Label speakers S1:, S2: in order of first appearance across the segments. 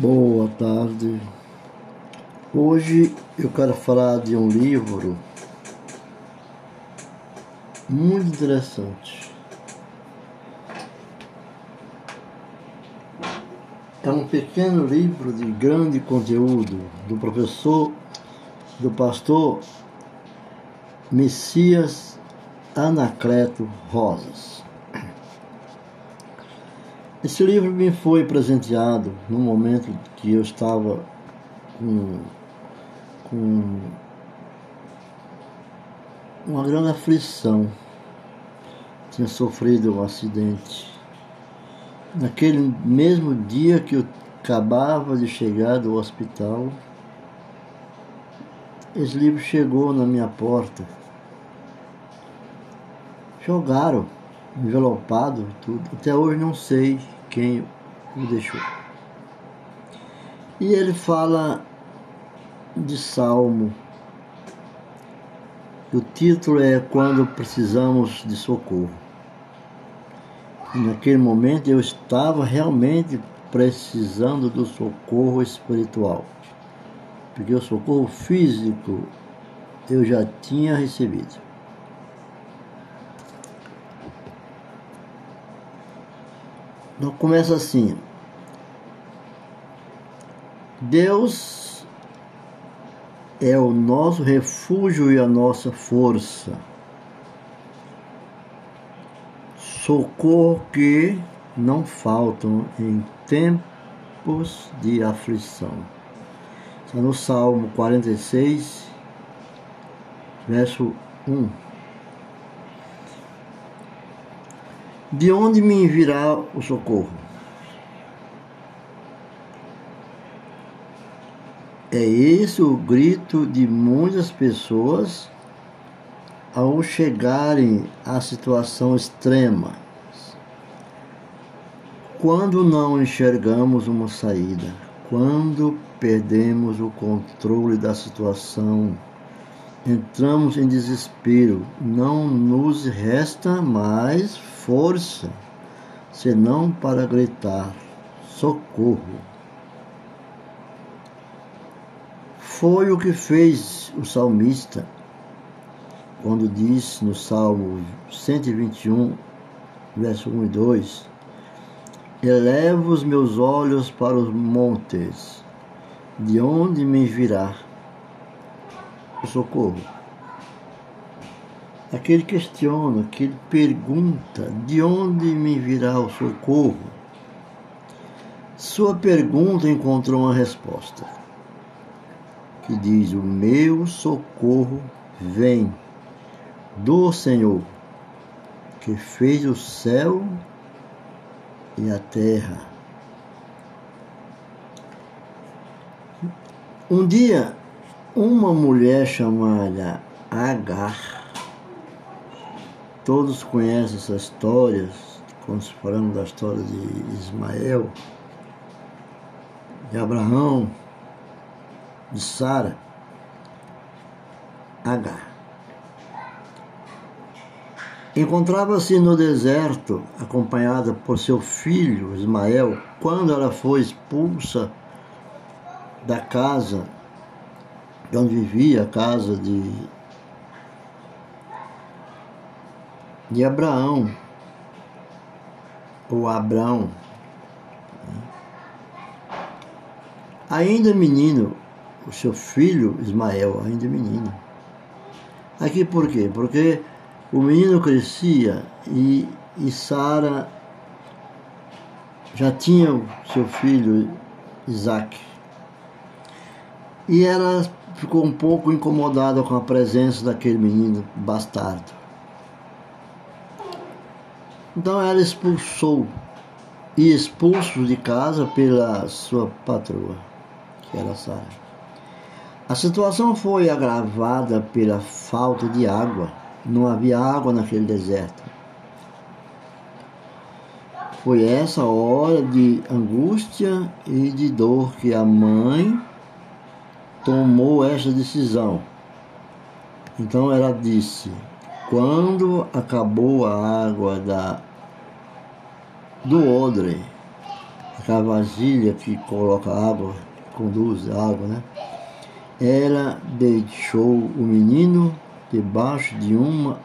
S1: Boa tarde. Hoje eu quero falar de um livro muito interessante. É um pequeno livro de grande conteúdo do professor, do pastor Messias Anacleto Rosas. Esse livro me foi presenteado no momento que eu estava com, com uma grande aflição. Tinha sofrido um acidente. Naquele mesmo dia que eu acabava de chegar do hospital, esse livro chegou na minha porta. Jogaram envelopado, tudo. Até hoje não sei quem o deixou. E ele fala de Salmo. O título é Quando Precisamos de Socorro. E naquele momento eu estava realmente precisando do socorro espiritual. Porque o socorro físico eu já tinha recebido. Começa assim. Deus é o nosso refúgio e a nossa força. Socorro que não faltam em tempos de aflição. Está no Salmo 46, verso 1. De onde me virá o socorro? É esse o grito de muitas pessoas ao chegarem à situação extrema. Quando não enxergamos uma saída, quando perdemos o controle da situação, entramos em desespero, não nos resta mais força, senão para gritar: socorro. Foi o que fez o salmista quando disse no Salmo 121, verso 1 e 2: Elevo os meus olhos para os montes, de onde me virá o socorro? Aquele questiona, aquele pergunta: de onde me virá o socorro? Sua pergunta encontrou uma resposta, que diz: O meu socorro vem do Senhor, que fez o céu e a terra. Um dia, uma mulher chamada Agar Todos conhecem essa história, quando falamos da história de Ismael, de Abraão, de Sara, Agar. Encontrava-se no deserto, acompanhada por seu filho Ismael, quando ela foi expulsa da casa onde vivia, a casa de de Abraão, ou Abraão. Ainda menino, o seu filho Ismael, ainda menino. Aqui por quê? Porque o menino crescia e, e Sara já tinha o seu filho Isaac. E ela ficou um pouco incomodada com a presença daquele menino bastardo. Então ela expulsou e expulso de casa pela sua patroa, que era Sara. A situação foi agravada pela falta de água. Não havia água naquele deserto. Foi essa hora de angústia e de dor que a mãe tomou essa decisão. Então ela disse: quando acabou a água da, do odre, aquela vasilha que coloca água, conduz água, né? Ela deixou o menino debaixo de uma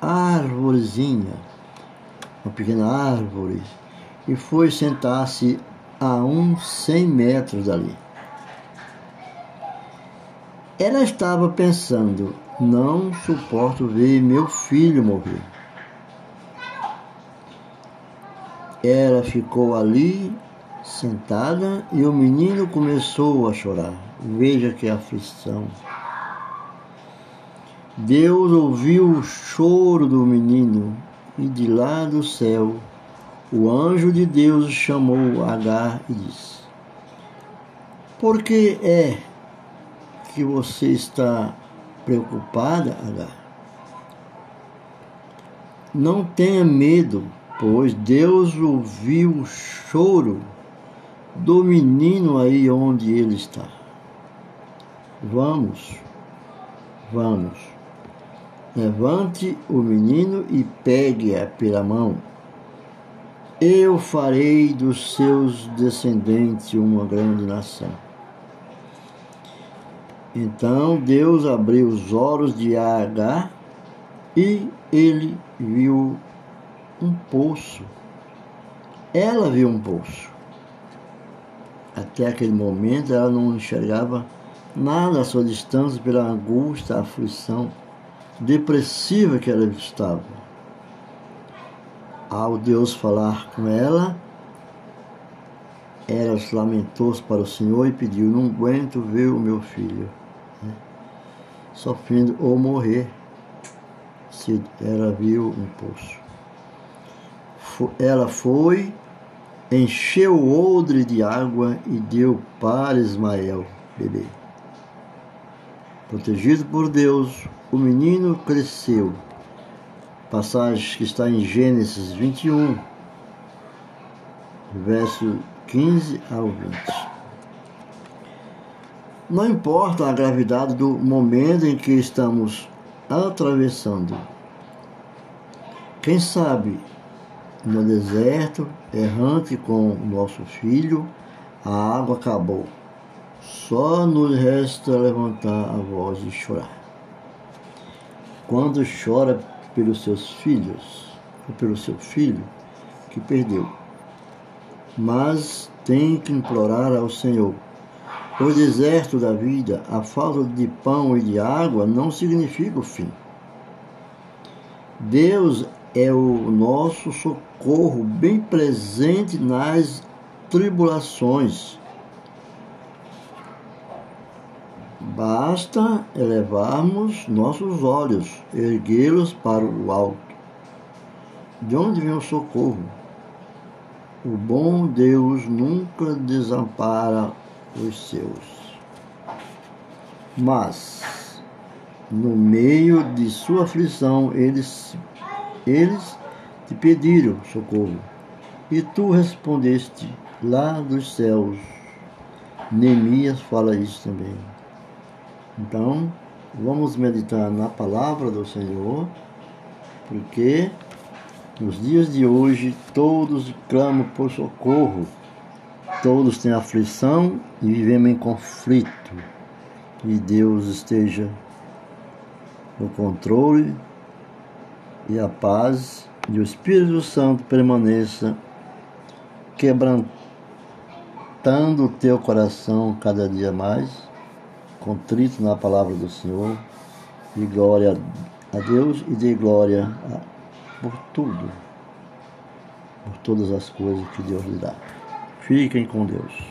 S1: árvorezinha, uma pequena árvore, e foi sentar-se a uns 100 metros dali. Ela estava pensando: não suporto ver meu filho morrer. Ela ficou ali sentada e o menino começou a chorar. Veja que aflição. Deus ouviu o choro do menino e de lá do céu o anjo de Deus chamou Agar e disse: Por que é que você está preocupada, Agar? Não tenha medo, pois Deus ouviu o choro do menino aí onde ele está. Vamos, vamos. Levante o menino e pegue-a pela mão. Eu farei dos seus descendentes uma grande nação. Então Deus abriu os olhos de Agar e ele viu um poço. Ela viu um poço. Até aquele momento ela não enxergava nada à sua distância pela angústia, aflição depressiva que ela estava. Ao Deus falar com ela, ela se lamentou-se para o Senhor e pediu: Não aguento ver o meu filho sofrendo ou morrer. Se ela viu um poço. Ela foi, encheu o odre de água e deu para Ismael beber. Protegido por Deus, o menino cresceu. Passagem que está em Gênesis 21, verso 15 ao 20. Não importa a gravidade do momento em que estamos atravessando. Quem sabe no deserto, errante com nosso filho, a água acabou. Só nos resta levantar a voz e chorar. Quando chora pelos seus filhos, ou pelo seu filho que perdeu, mas tem que implorar ao Senhor. O deserto da vida, a falta de pão e de água não significa o fim. Deus é o nosso socorro bem presente nas tribulações Basta elevarmos nossos olhos, erguê-los para o alto. De onde vem o socorro? O bom Deus nunca desampara os seus. Mas, no meio de sua aflição, eles, eles te pediram socorro, e tu respondeste lá dos céus. Neemias fala isso também. Então, vamos meditar na palavra do Senhor, porque nos dias de hoje todos clamam por socorro, todos têm aflição e vivemos em conflito. E Deus esteja no controle e a paz e o Espírito Santo permaneça quebrantando o teu coração cada dia mais contrito na palavra do Senhor, e glória a Deus e dê glória a, por tudo, por todas as coisas que Deus lhe dá. Fiquem com Deus.